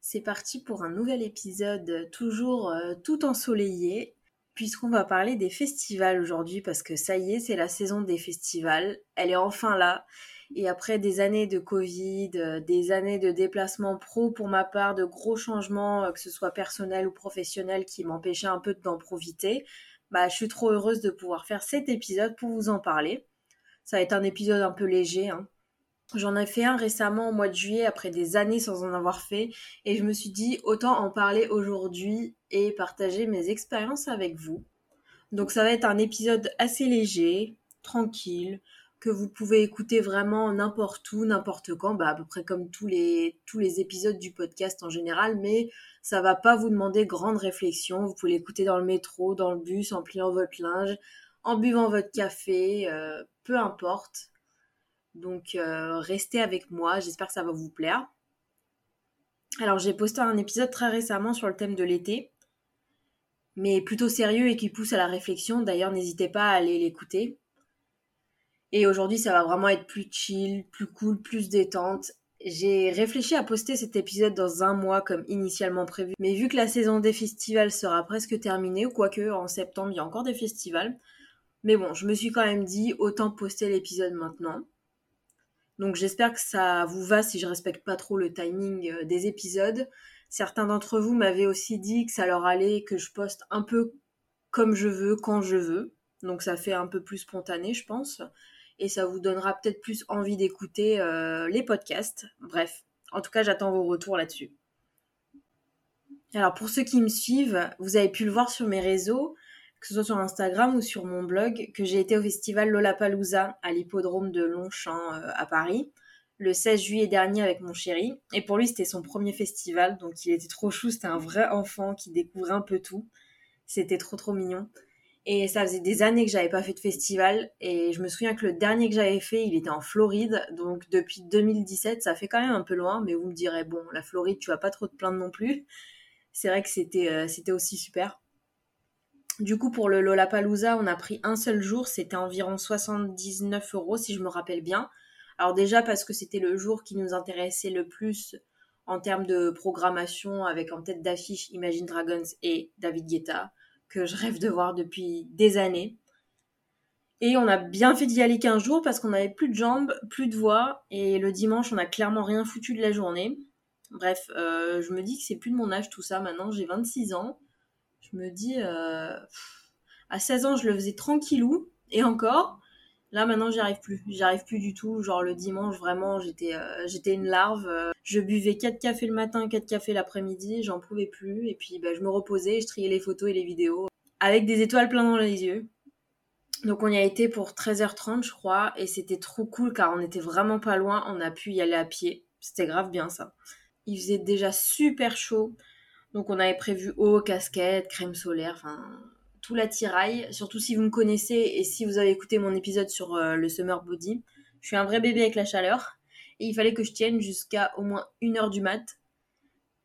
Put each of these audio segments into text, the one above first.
C'est parti pour un nouvel épisode toujours euh, tout ensoleillé puisqu'on va parler des festivals aujourd'hui parce que ça y est, c'est la saison des festivals. Elle est enfin là. Et après des années de Covid, euh, des années de déplacement pro pour ma part, de gros changements, euh, que ce soit personnel ou professionnel, qui m'empêchaient un peu d'en profiter, bah, je suis trop heureuse de pouvoir faire cet épisode pour vous en parler. Ça va être un épisode un peu léger. Hein. J'en ai fait un récemment au mois de juillet après des années sans en avoir fait et je me suis dit autant en parler aujourd'hui et partager mes expériences avec vous. Donc ça va être un épisode assez léger, tranquille, que vous pouvez écouter vraiment n'importe où, n'importe quand, bah à peu près comme tous les tous épisodes du podcast en général, mais ça va pas vous demander grande réflexion. Vous pouvez l'écouter dans le métro, dans le bus, en pliant votre linge, en buvant votre café, euh, peu importe. Donc euh, restez avec moi, j'espère que ça va vous plaire. Alors j'ai posté un épisode très récemment sur le thème de l'été, mais plutôt sérieux et qui pousse à la réflexion. D'ailleurs n'hésitez pas à aller l'écouter. Et aujourd'hui ça va vraiment être plus chill, plus cool, plus détente. J'ai réfléchi à poster cet épisode dans un mois comme initialement prévu, mais vu que la saison des festivals sera presque terminée, ou quoique en septembre il y a encore des festivals, mais bon, je me suis quand même dit autant poster l'épisode maintenant. Donc j'espère que ça vous va si je respecte pas trop le timing euh, des épisodes. Certains d'entre vous m'avaient aussi dit que ça leur allait que je poste un peu comme je veux, quand je veux. Donc ça fait un peu plus spontané, je pense. Et ça vous donnera peut-être plus envie d'écouter euh, les podcasts. Bref, en tout cas, j'attends vos retours là-dessus. Alors pour ceux qui me suivent, vous avez pu le voir sur mes réseaux, que ce soit sur Instagram ou sur mon blog, que j'ai été au festival Lollapalooza à l'hippodrome de Longchamp euh, à Paris le 16 juillet dernier avec mon chéri. Et pour lui, c'était son premier festival, donc il était trop chou. C'était un vrai enfant qui découvrait un peu tout. C'était trop trop mignon. Et ça faisait des années que j'avais pas fait de festival. Et je me souviens que le dernier que j'avais fait, il était en Floride. Donc depuis 2017, ça fait quand même un peu loin. Mais vous me direz, bon, la Floride, tu vas pas trop te plaindre non plus. C'est vrai que c'était euh, c'était aussi super. Du coup, pour le Lollapalooza, on a pris un seul jour, c'était environ 79 euros si je me rappelle bien. Alors déjà parce que c'était le jour qui nous intéressait le plus en termes de programmation avec en tête d'affiche Imagine Dragons et David Guetta, que je rêve de voir depuis des années. Et on a bien fait d'y aller 15 jours parce qu'on avait plus de jambes, plus de voix, et le dimanche on a clairement rien foutu de la journée. Bref, euh, je me dis que c'est plus de mon âge tout ça maintenant, j'ai 26 ans je me dis, euh, à 16 ans, je le faisais tranquillou, et encore. Là, maintenant, j'y arrive plus. J'y arrive plus du tout. Genre, le dimanche, vraiment, j'étais euh, j'étais une larve. Je buvais 4 cafés le matin, 4 cafés l'après-midi, j'en pouvais plus. Et puis, bah, je me reposais, je triais les photos et les vidéos. Avec des étoiles plein dans les yeux. Donc, on y a été pour 13h30, je crois. Et c'était trop cool, car on était vraiment pas loin. On a pu y aller à pied. C'était grave bien, ça. Il faisait déjà super chaud. Donc on avait prévu eau, casquette, crème solaire, enfin tout l'attirail. Surtout si vous me connaissez et si vous avez écouté mon épisode sur euh, le summer body. Je suis un vrai bébé avec la chaleur. Et il fallait que je tienne jusqu'à au moins une heure du mat.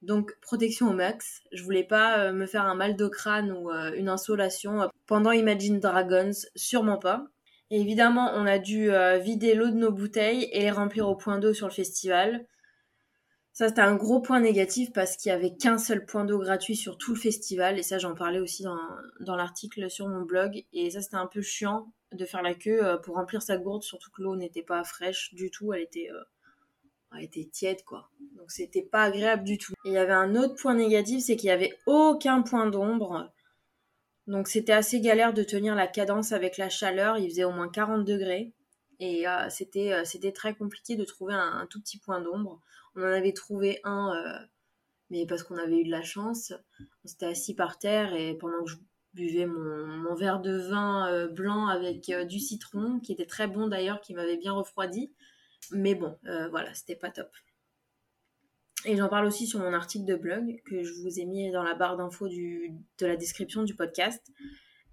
Donc protection au max. Je voulais pas euh, me faire un mal de crâne ou euh, une insolation pendant Imagine Dragons, sûrement pas. Et évidemment, on a dû vider l'eau de nos bouteilles et les remplir au point d'eau sur le festival. Ça, c'était un gros point négatif parce qu'il y avait qu'un seul point d'eau gratuit sur tout le festival. Et ça, j'en parlais aussi dans, dans l'article sur mon blog. Et ça, c'était un peu chiant de faire la queue euh, pour remplir sa gourde, surtout que l'eau n'était pas fraîche du tout. Elle était, euh, elle était tiède, quoi. Donc, c'était pas agréable du tout. Et il y avait un autre point négatif, c'est qu'il y avait aucun point d'ombre. Donc, c'était assez galère de tenir la cadence avec la chaleur. Il faisait au moins 40 degrés. Et euh, c'était, c'était très compliqué de trouver un tout petit point d'ombre. On en avait trouvé un, euh, mais parce qu'on avait eu de la chance. On s'était assis par terre et pendant que je buvais mon, verre de vin euh, blanc avec euh, du citron, qui était très bon d'ailleurs, qui m'avait bien refroidi. Mais bon, voilà, c'était pas top. Et j'en parle aussi sur mon article de blog que je vous ai mis dans la barre d'infos de la description du podcast.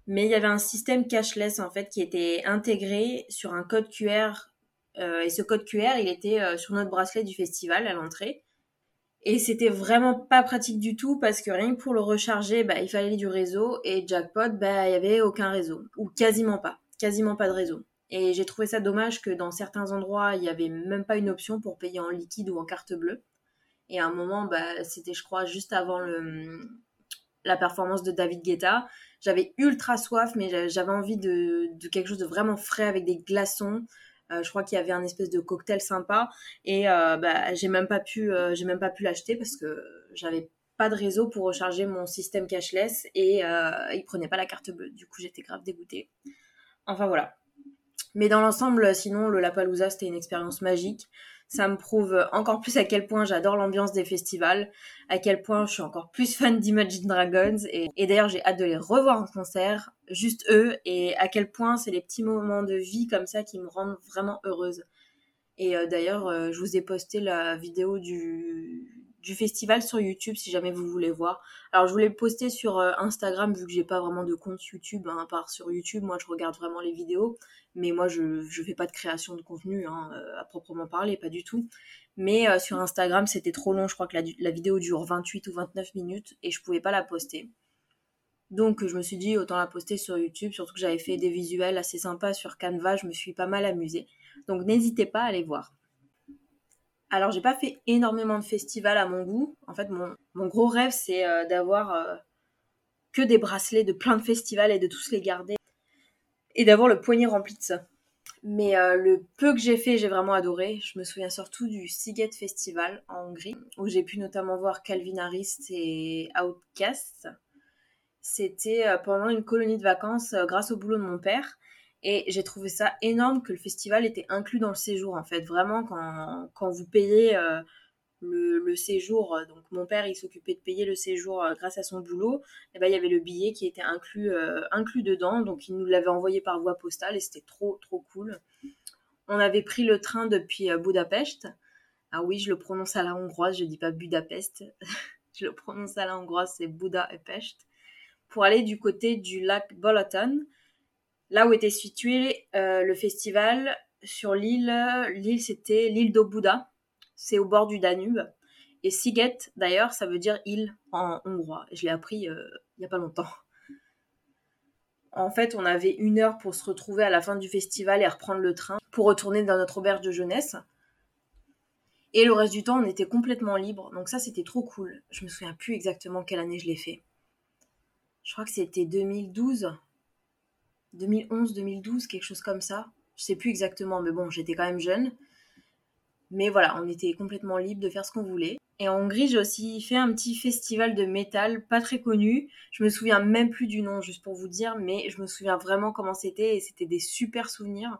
Mais il y avait un système cashless en fait qui était intégré sur un code QR et ce code QR, il était euh, sur notre bracelet du festival à l'entrée. Et c'était vraiment pas pratique du tout parce que rien que pour le recharger, bah, il fallait du réseau et jackpot, bah, il y avait aucun réseau ou quasiment pas, quasiment pas de réseau. Et j'ai trouvé ça dommage que dans certains endroits, il y avait même pas une option pour payer en liquide ou en carte bleue. Et à un moment, bah, c'était, je crois, juste avant la performance de David Guetta. J'avais ultra soif, mais j'avais envie de, quelque chose de vraiment frais avec des glaçons. Euh, je crois qu'il y avait un espèce de cocktail sympa et euh, bah, j'ai même pas pu, euh, j'ai même pas pu l'acheter parce que j'avais pas de réseau pour recharger mon système cashless et il prenait pas la carte bleue. Du coup, j'étais grave dégoûtée. Enfin voilà. Mais dans l'ensemble, sinon, le Lapalooza, c'était une expérience magique ça me prouve encore plus à quel point j'adore l'ambiance des festivals, à quel point je suis encore plus fan d'Imagine Dragons et, d'ailleurs j'ai hâte de les revoir en concert, juste eux, et à quel point c'est les petits moments de vie comme ça qui me rendent vraiment heureuse. Et euh, d'ailleurs, euh, je vous ai posté la vidéo du, du festival sur YouTube si jamais vous voulez voir. Alors je voulais poster sur euh, Instagram vu que j'ai pas vraiment de compte YouTube, hein, à part sur YouTube, moi je regarde vraiment les vidéos, mais moi je, je fais pas de création de contenu hein, euh, à proprement parler, pas du tout. Mais euh, sur Instagram c'était trop long, je crois que la, la, vidéo dure 28 ou 29 minutes et je pouvais pas la poster. Donc je me suis dit autant la poster sur YouTube, surtout que j'avais fait des visuels assez sympas sur Canva, je me suis pas mal amusée. Donc n'hésitez pas à aller voir. Alors, j'ai pas fait énormément de festivals à mon goût. En fait, mon, gros rêve, c'est euh, d'avoir euh, que des bracelets de plein de festivals et de tous les garder. Et d'avoir le poignet rempli de ça. Mais euh, le peu que j'ai fait, j'ai vraiment adoré. Je me souviens surtout du Siget Festival en Hongrie, où j'ai pu notamment voir Calvin Harris et Outcast. C'était pendant une colonie de vacances grâce au boulot de mon père. Et j'ai trouvé ça énorme que le festival était inclus dans le séjour, en fait. Vraiment, quand, quand vous payez euh, le, le, séjour, euh, donc mon père, il s'occupait de payer le séjour euh, grâce à son boulot, et ben, il y avait le billet qui était inclus, inclus dedans. Donc, il nous l'avait envoyé par voie postale et c'était trop, trop cool. On avait pris le train depuis Budapest. Ah oui, je le prononce à la hongroise, je dis pas Budapest. je le prononce à la hongroise, c'est Budapest. Pour aller du côté du lac Balaton là où était situé euh, le festival sur l'île. L'île, c'était l'île d'Obuda. C'est au bord du Danube. Et Siget, d'ailleurs, ça veut dire île en hongrois. Je l'ai appris euh, il n'y a pas longtemps. En fait, on avait une heure pour se retrouver à la fin du festival et reprendre le train pour retourner dans notre auberge de jeunesse. Et le reste du temps, on était complètement libre. Donc ça, c'était trop cool. Je me souviens plus exactement quelle année je l'ai fait. Je crois que c'était 2012. 2011, 2012, quelque chose comme ça. Je sais plus exactement, mais bon, j'étais quand même jeune. Mais voilà, on était complètement libre de faire ce qu'on voulait. Et en Hongrie, j'ai aussi fait un petit festival de métal, pas très connu. Je me souviens même plus du nom, juste pour vous dire, mais je me souviens vraiment comment c'était et c'était des super souvenirs.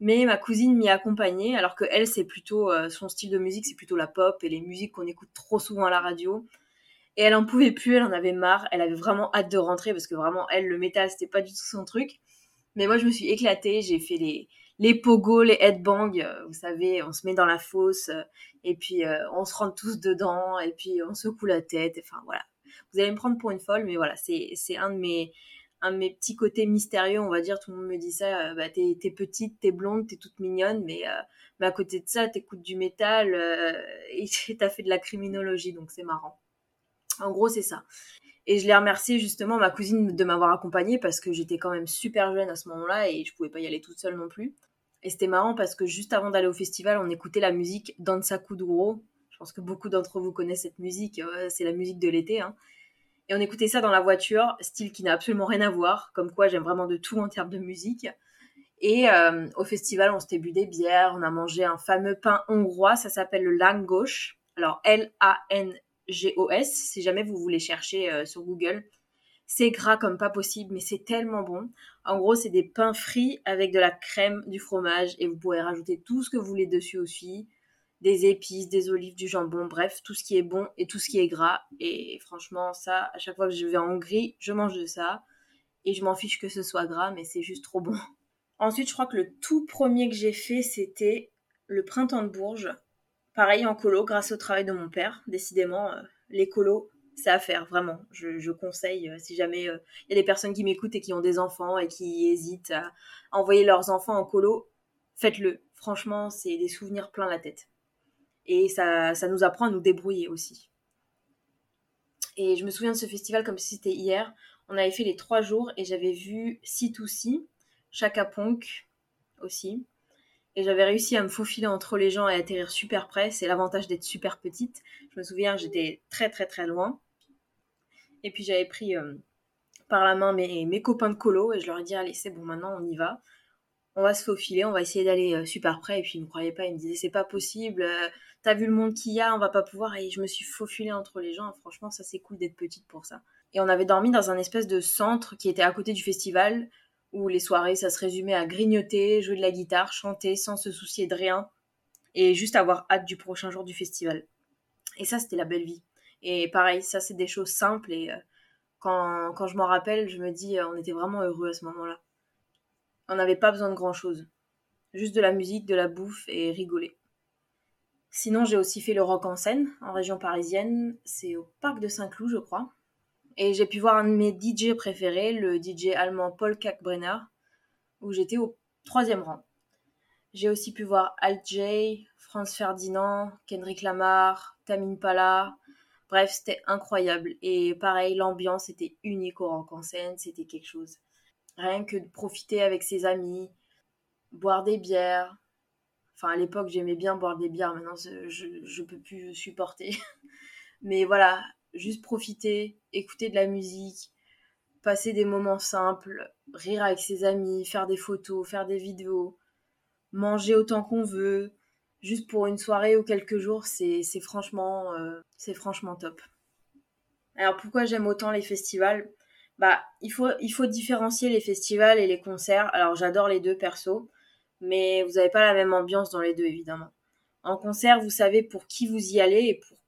Mais ma cousine m'y accompagnait, alors que elle, c'est plutôt euh, son style de musique, c'est plutôt la pop et les musiques qu'on écoute trop souvent à la radio. Et elle en pouvait plus, elle en avait marre, elle avait vraiment hâte de rentrer parce que vraiment, elle, le métal, c'était pas du tout son truc. Mais moi, je me suis éclatée. J'ai fait les, les pogos, les headbangs. Euh, vous savez, on se met dans la fosse euh, et puis euh, on se rentre tous dedans et puis on secoue la tête. Enfin, voilà. Vous allez me prendre pour une folle, mais voilà, c'est un de mes un de mes petits côtés mystérieux, on va dire, tout le monde me dit ça, bah, t'es, petite, t'es blonde, t'es toute mignonne, mais, mais à côté de ça, t'écoutes du métal et t'as fait de la criminologie, donc c'est marrant. En gros, c'est ça. Et je l'ai remercié justement ma cousine de m'avoir accompagnée parce que j'étais quand même super jeune à ce moment-là et je pouvais pas y aller toute seule non plus. Et c'était marrant parce que juste avant d'aller au festival, on écoutait la musique Dansa Kuduro. Je pense que beaucoup d'entre vous connaissent cette musique, c'est la musique de l'été. Hein. Et on écoutait ça dans la voiture, style qui n'a absolument rien à voir, comme quoi j'aime vraiment de tout en termes de musique. Et euh, au festival, on s'était bu des bières, on a mangé un fameux pain hongrois, ça s'appelle le Langosh. Alors L-A-N G-O-S, si jamais vous voulez chercher euh, sur Google. C'est gras comme pas possible, mais c'est tellement bon. En gros, c'est des pains frits avec de la crème, du fromage, et vous pourrez rajouter tout ce que vous voulez dessus aussi. Des épices, des olives, du jambon, bref, tout ce qui est bon et tout ce qui est gras. Et franchement, ça, à chaque fois que je vais en Hongrie, je mange de ça. Et je m'en fiche que ce soit gras, mais c'est juste trop bon. Ensuite, je crois que le tout premier que j'ai fait, c'était le printemps de Bourges. Pareil en colo, grâce au travail de mon père. Décidément, euh, les colos, c'est à faire, vraiment. Je, conseille, euh, si jamais il euh, y a des personnes qui m'écoutent et qui ont des enfants et qui hésitent à envoyer leurs enfants en colo, faites-le. Franchement, c'est des souvenirs plein la tête. Et ça, ça nous apprend à nous débrouiller aussi. Et je me souviens de ce festival comme si c'était hier. On avait fait les trois jours et j'avais vu C2C, Chaka Ponk aussi. Et j'avais réussi à me faufiler entre les gens et atterrir super près. C'est l'avantage d'être super petite. Je me souviens, j'étais très très très loin. Et puis j'avais pris euh, par la main mes, copains de colo et je leur ai dit allez c'est bon maintenant on y va. On va se faufiler, on va essayer d'aller euh, super près. Et puis ils ne me croyaient pas, ils me disaient c'est pas possible, euh, t'as vu le monde qu'il y a, on va pas pouvoir. Et je me suis faufilée entre les gens. Franchement ça c'est cool d'être petite pour ça. Et on avait dormi dans un espèce de centre qui était à côté du festival où les soirées ça se résumait à grignoter, jouer de la guitare, chanter sans se soucier de rien et juste avoir hâte du prochain jour du festival. Et ça c'était la belle vie. Et pareil, ça, c'est des choses simples. Et euh, quand, quand, je m'en rappelle, je me dis, euh, on était vraiment heureux à ce moment-là. On n'avait pas besoin de grand-chose. Juste de la musique, de la bouffe et rigoler. Sinon, j'ai aussi fait le rock en scène, en région parisienne. C'est au parc de Saint-Cloud, je crois. Et j'ai pu voir un de mes DJ préférés, le DJ allemand Paul Kalkbrenner, où j'étais au troisième rang. J'ai aussi pu voir Alt J, Franz Ferdinand, Kendrick Lamar, Tamine Pala, Bref, c'était incroyable. Et pareil, l'ambiance était unique au Rock en scène, c'était quelque chose. Rien que de profiter avec ses amis, boire des bières. Enfin, à l'époque, j'aimais bien boire des bières, maintenant, je, je peux plus supporter. Mais voilà, juste profiter, écouter de la musique, passer des moments simples, rire avec ses amis, faire des photos, faire des vidéos, manger autant qu'on veut, juste pour une soirée ou quelques jours, c'est franchement, euh, c'est franchement top. Alors pourquoi j'aime autant les festivals? Bah, il faut, il faut différencier les festivals et les concerts. Alors j'adore les deux perso, mais vous n'avez pas la même ambiance dans les deux évidemment. En concert, vous savez pour qui vous y allez et pour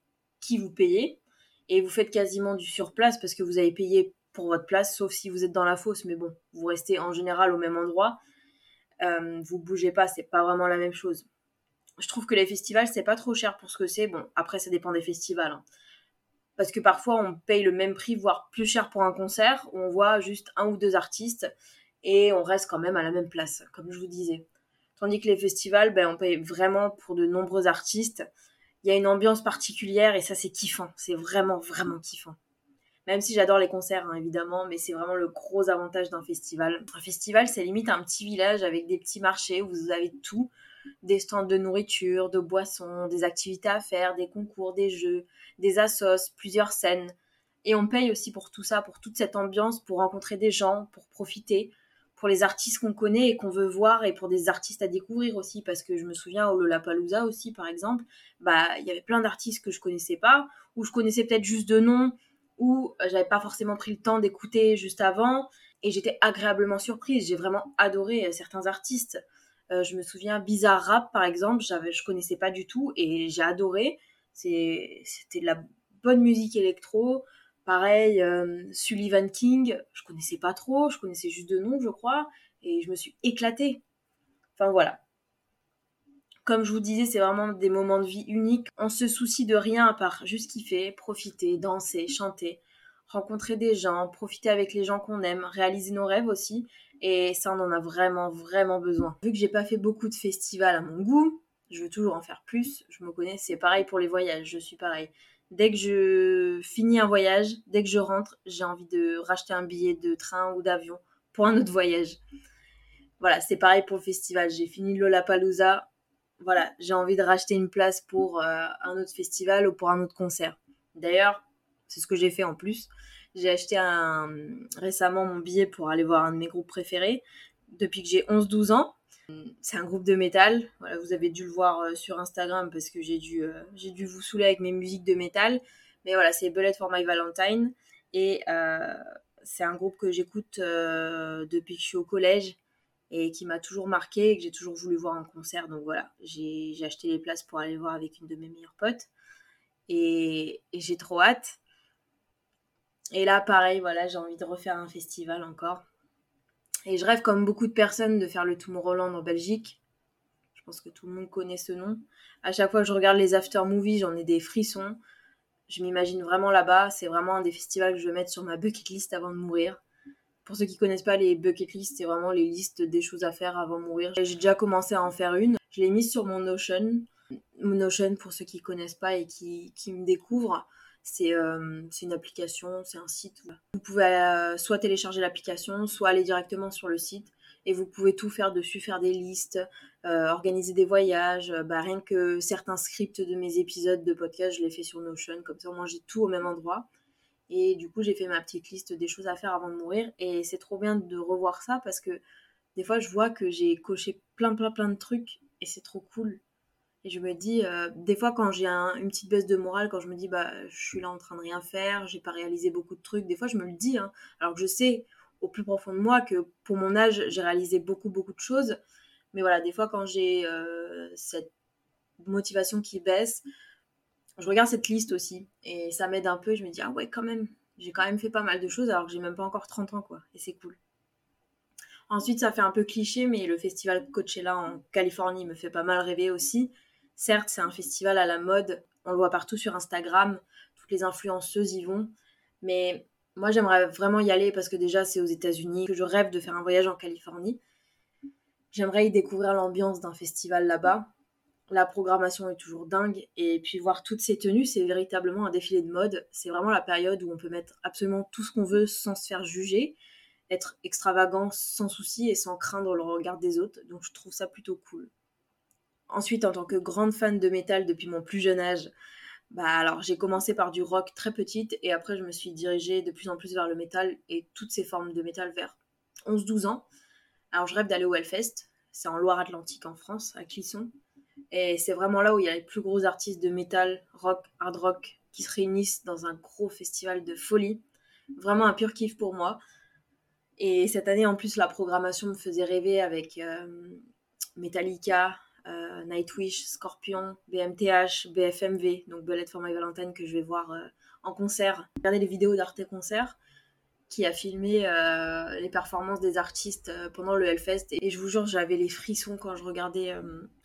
qui vous payez, et vous faites quasiment du surplace parce que vous avez payé pour votre place, sauf si vous êtes dans la fosse, mais bon, vous restez en général au même endroit. Euh, vous bougez pas, c'est pas vraiment la même chose je trouve que les festivals, c'est pas trop cher pour ce que c'est. Bon, après, ça dépend des festivals. Hein. Parce que parfois, on paye le même prix, voire plus cher pour un concert, où on voit juste un ou deux artistes et on reste quand même à la même place, comme je vous disais. Tandis que les festivals, ben, on paye vraiment pour de nombreux artistes. Il y a une ambiance particulière et ça, c'est kiffant. C'est vraiment, vraiment kiffant. Même si j'adore les concerts, hein, évidemment, mais c'est vraiment le gros avantage d'un festival. Un festival, c'est limite un petit village avec des petits marchés où vous avez tout des stands de nourriture, de boissons, des activités à faire, des concours, des jeux, des assos, plusieurs scènes. Et on paye aussi pour tout ça, pour toute cette ambiance, pour rencontrer des gens, pour profiter, pour les artistes qu'on connaît et qu'on veut voir et pour des artistes à découvrir aussi parce que je me souviens au Lollapalooza aussi par exemple, bah il y avait plein d'artistes que je connaissais pas ou je connaissais peut-être juste de nom ou j'avais pas forcément pris le temps d'écouter juste avant et j'étais agréablement surprise, j'ai vraiment adoré euh, certains artistes. Euh, je me souviens Bizarre Rap par exemple, j'avais, je connaissais pas du tout et j'ai adoré. c'était de la bonne musique électro. Pareil, euh, Sullivan King, je connaissais pas trop, je connaissais juste de nom, je crois, et je me suis éclatée. Enfin voilà. Comme je vous disais, c'est vraiment des moments de vie uniques. On se soucie de rien à part juste kiffer, profiter, danser, chanter, rencontrer des gens, profiter avec les gens qu'on aime, réaliser nos rêves aussi. Et ça, on en a vraiment, vraiment besoin. Vu que j'ai pas fait beaucoup de festivals à mon goût, je veux toujours en faire plus. Je me connais, c'est pareil pour les voyages, je suis pareil. Dès que je finis un voyage, dès que je rentre, j'ai envie de racheter un billet de train ou d'avion pour un autre voyage. Voilà, c'est pareil pour le festival. J'ai fini Lollapalooza. Voilà, j'ai envie de racheter une place pour euh, un autre festival ou pour un autre concert. D'ailleurs, c'est ce que j'ai fait en plus. J'ai acheté récemment mon billet pour aller voir un de mes groupes préférés depuis que j'ai 11-12 ans. C'est un groupe de métal. Vous avez dû le voir euh, sur Instagram parce que j'ai dû, euh, j'ai dû vous saouler avec mes musiques de métal. Mais voilà, c'est Bullet for My Valentine. Et euh, c'est un groupe que j'écoute depuis que je suis au collège et qui m'a toujours marqué et que j'ai toujours voulu voir en concert. Donc voilà, j'ai acheté les places pour aller voir avec une de mes meilleures potes. Et, et j'ai trop hâte. Et là, pareil, voilà, j'ai envie de refaire un festival encore. Et je rêve, comme beaucoup de personnes, de faire le Tomorrowland en Belgique. Je pense que tout le monde connaît ce nom. À chaque fois que je regarde les after movies, j'en ai des frissons. Je m'imagine vraiment là-bas. C'est vraiment un des festivals que je veux mettre sur ma bucket list avant de mourir. Pour ceux qui connaissent pas les bucket list, c'est vraiment les listes des choses à faire avant de mourir. J'ai déjà commencé à en faire une. Je l'ai mise sur mon Notion. Notion, pour ceux qui connaissent pas et qui, qui me découvrent, c'est une application, c'est un site. Vous pouvez euh, soit télécharger l'application, soit aller directement sur le site et vous pouvez tout faire dessus, faire des listes, euh, organiser des voyages. Bah, rien que certains scripts de mes épisodes de podcast, je les fais sur Notion, comme ça moi j'ai tout au même endroit. Et du coup, j'ai fait ma petite liste des choses à faire avant de mourir. Et c'est trop bien de revoir ça parce que des fois, je vois que j'ai coché plein, plein, plein de trucs et c'est trop cool. Et je me dis, euh, des fois, quand j'ai une petite baisse de morale, quand je me dis, bah, je suis là en train de rien faire, j'ai pas réalisé beaucoup de trucs, des fois, je me le dis. Hein. alors que je sais au plus profond de moi que pour mon âge, j'ai réalisé beaucoup, beaucoup de choses. Mais voilà, des fois, quand j'ai euh, cette motivation qui baisse, je regarde cette liste aussi et ça m'aide un peu. Je me dis, ah ouais, quand même, j'ai quand même fait pas mal de choses alors que j'ai même pas encore 30 ans, quoi. Et c'est cool. Ensuite, ça fait un peu cliché, mais le festival Coachella en Californie me fait pas mal rêver aussi. Certes, c'est un festival à la mode, on le voit partout sur Instagram, toutes les influenceuses y vont, mais moi j'aimerais vraiment y aller parce que déjà c'est aux États-Unis, que je rêve de faire un voyage en Californie. J'aimerais y découvrir l'ambiance d'un festival là-bas la programmation est toujours dingue. Et puis voir toutes ces tenues, c'est véritablement un défilé de mode. C'est vraiment la période où on peut mettre absolument tout ce qu'on veut sans se faire juger, être extravagant sans souci et sans craindre le regard des autres. Donc je trouve ça plutôt cool. Ensuite, en tant que grande fan de métal depuis mon plus jeune âge, bah alors j'ai commencé par du rock très petite et après je me suis dirigée de plus en plus vers le métal et toutes ces formes de métal vers 11-12 ans. Alors je rêve d'aller au Hellfest, c'est en Loire-Atlantique en France, à Clisson. Et c'est vraiment là où il y a les plus gros artistes de métal, rock, hard rock qui se réunissent dans un gros festival de folie. Vraiment un pur kiff pour moi. Et cette année, en plus, la programmation me faisait rêver avec euh, Metallica, euh, Nightwish, Scorpion, BMTH, BFMV, donc Bullet for My Valentine que je vais voir euh, en concert. Regardez les vidéos d'Arte Concert qui a filmé euh, les performances des artistes pendant le Hellfest. Et je vous jure, j'avais les frissons quand je regardais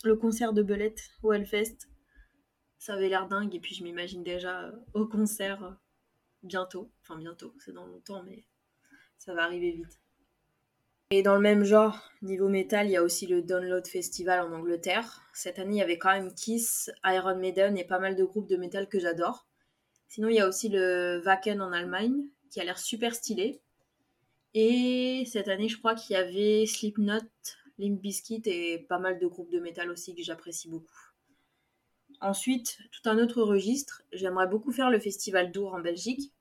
le concert de Belette au Hellfest. Ça avait l'air dingue. Et puis je m'imagine déjà au concert bientôt. Enfin bientôt, c'est dans longtemps, mais ça va arriver vite. Et dans le même genre, niveau métal, il y a aussi le Download Festival en Angleterre. Cette année, il y avait quand même Kiss, Iron Maiden et pas mal de groupes de métal que j'adore. Sinon, il y a aussi le Wacken en Allemagne, qui a l'air super stylé. Et cette année, je crois qu'il y avait Slipknot, Limp Bizkit et pas mal de groupes de métal aussi que j'apprécie beaucoup. Ensuite, tout un autre registre, j'aimerais beaucoup faire le festival d'Our en Belgique.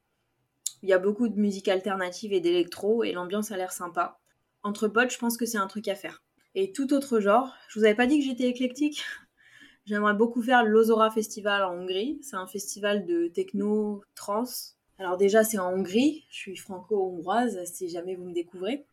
Il y a beaucoup de musique alternative et d'électro et l'ambiance a l'air sympa. Entre potes, je pense que c'est un truc à faire. Et tout autre genre, je vous avais pas dit que j'étais éclectique? J'aimerais beaucoup faire l'Ozora Festival en Hongrie. C'est un festival de techno, trans, alors déjà, c'est en Hongrie. Je suis franco-hongroise, si jamais vous me découvrez.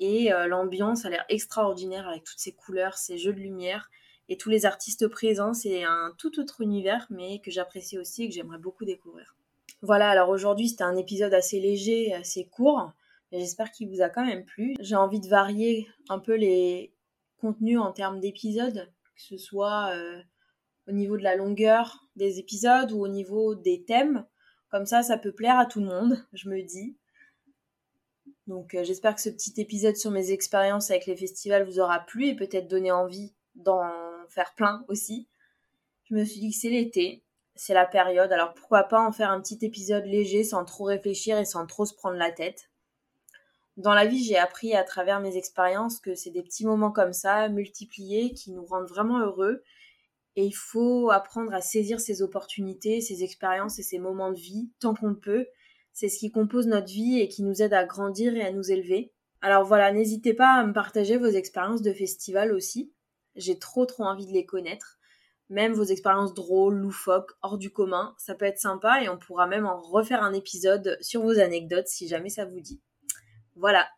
Et euh, l'ambiance a l'air extraordinaire avec toutes ces couleurs, ces jeux de lumière et tous les artistes présents. C'est un tout autre univers, mais que j'apprécie aussi et que j'aimerais beaucoup découvrir. Voilà, alors aujourd'hui, c'était un épisode assez léger, assez court, j'espère qu'il vous a quand même plu. J'ai envie de varier un peu les contenus en termes d'épisodes, que ce soit euh, au niveau de la longueur des épisodes ou au niveau des thèmes. Comme ça, ça peut plaire à tout le monde, je me dis. Donc euh, j'espère que ce petit épisode sur mes expériences avec les festivals vous aura plu et peut-être donné envie d'en faire plein aussi. Je me suis dit que c'est l'été, c'est la période, alors pourquoi pas en faire un petit épisode léger sans trop réfléchir et sans trop se prendre la tête. Dans la vie, j'ai appris à travers mes expériences que c'est des petits moments comme ça, multipliés, qui nous rendent vraiment heureux et il faut apprendre à saisir ces opportunités, ces expériences et ces moments de vie tant qu'on peut. C'est ce qui compose notre vie et qui nous aide à grandir et à nous élever. Alors voilà, n'hésitez pas à me partager vos expériences de festival aussi. J'ai trop trop envie de les connaître. Même vos expériences drôles, loufoques, hors du commun, ça peut être sympa et on pourra même en refaire un épisode sur vos anecdotes si jamais ça vous dit. Voilà.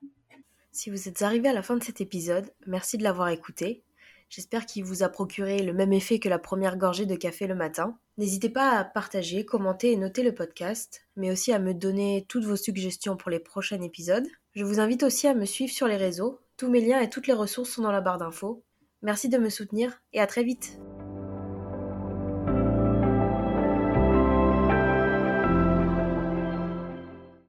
Si vous êtes arrivé à la fin de cet épisode, merci de l'avoir écouté. J'espère qu'il vous a procuré le même effet que la première gorgée de café le matin. N'hésitez pas à partager, commenter et noter le podcast, mais aussi à me donner toutes vos suggestions pour les prochains épisodes. Je vous invite aussi à me suivre sur les réseaux. Tous mes liens et toutes les ressources sont dans la barre d'infos. Merci de me soutenir et à très vite.